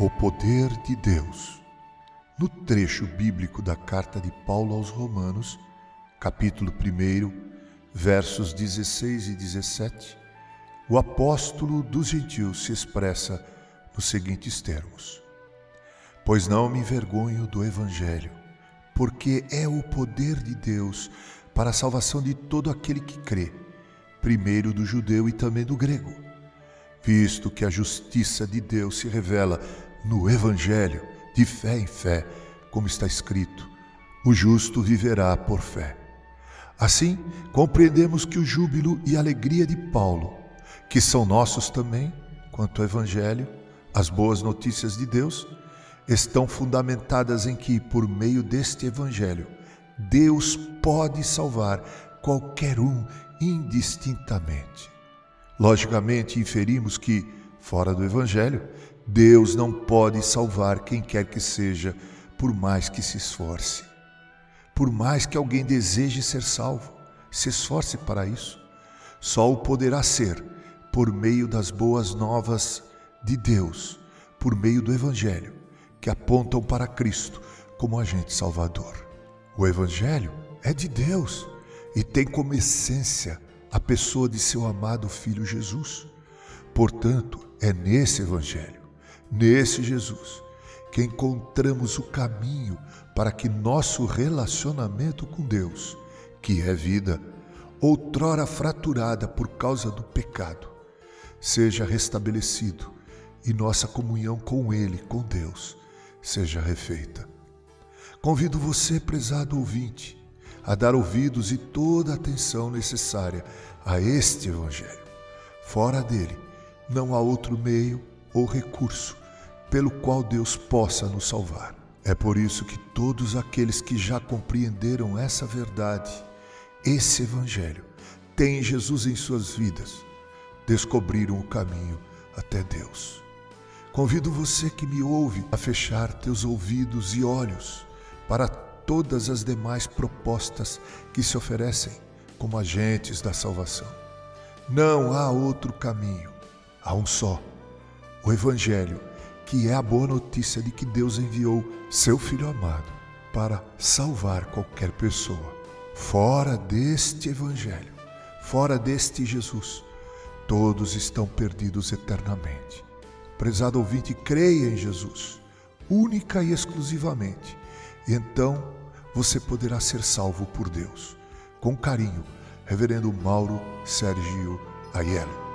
O poder de Deus. No trecho bíblico da carta de Paulo aos Romanos, capítulo 1, versos 16 e 17, o apóstolo dos gentios se expressa nos seguintes termos: Pois não me envergonho do evangelho, porque é o poder de Deus para a salvação de todo aquele que crê, primeiro do judeu e também do grego, visto que a justiça de Deus se revela no Evangelho, de fé em fé, como está escrito: o justo viverá por fé. Assim, compreendemos que o júbilo e alegria de Paulo, que são nossos também, quanto ao Evangelho, as boas notícias de Deus, estão fundamentadas em que, por meio deste Evangelho, Deus pode salvar qualquer um indistintamente. Logicamente, inferimos que, fora do Evangelho, Deus não pode salvar quem quer que seja, por mais que se esforce. Por mais que alguém deseje ser salvo, se esforce para isso, só o poderá ser por meio das boas novas de Deus, por meio do Evangelho, que apontam para Cristo como agente salvador. O Evangelho é de Deus e tem como essência a pessoa de seu amado Filho Jesus. Portanto, é nesse Evangelho Nesse Jesus, que encontramos o caminho para que nosso relacionamento com Deus, que é vida, outrora fraturada por causa do pecado, seja restabelecido e nossa comunhão com Ele, com Deus, seja refeita. Convido você, prezado ouvinte, a dar ouvidos e toda a atenção necessária a este Evangelho. Fora dele, não há outro meio ou recurso pelo qual Deus possa nos salvar. É por isso que todos aqueles que já compreenderam essa verdade, esse Evangelho, têm Jesus em suas vidas, descobriram o caminho até Deus. Convido você que me ouve a fechar teus ouvidos e olhos para todas as demais propostas que se oferecem como agentes da salvação. Não há outro caminho, há um só o Evangelho, que é a boa notícia de que Deus enviou seu Filho amado para salvar qualquer pessoa. Fora deste Evangelho, fora deste Jesus, todos estão perdidos eternamente. Prezado ouvinte, creia em Jesus, única e exclusivamente, e então você poderá ser salvo por Deus. Com carinho, Reverendo Mauro Sergio Aiello.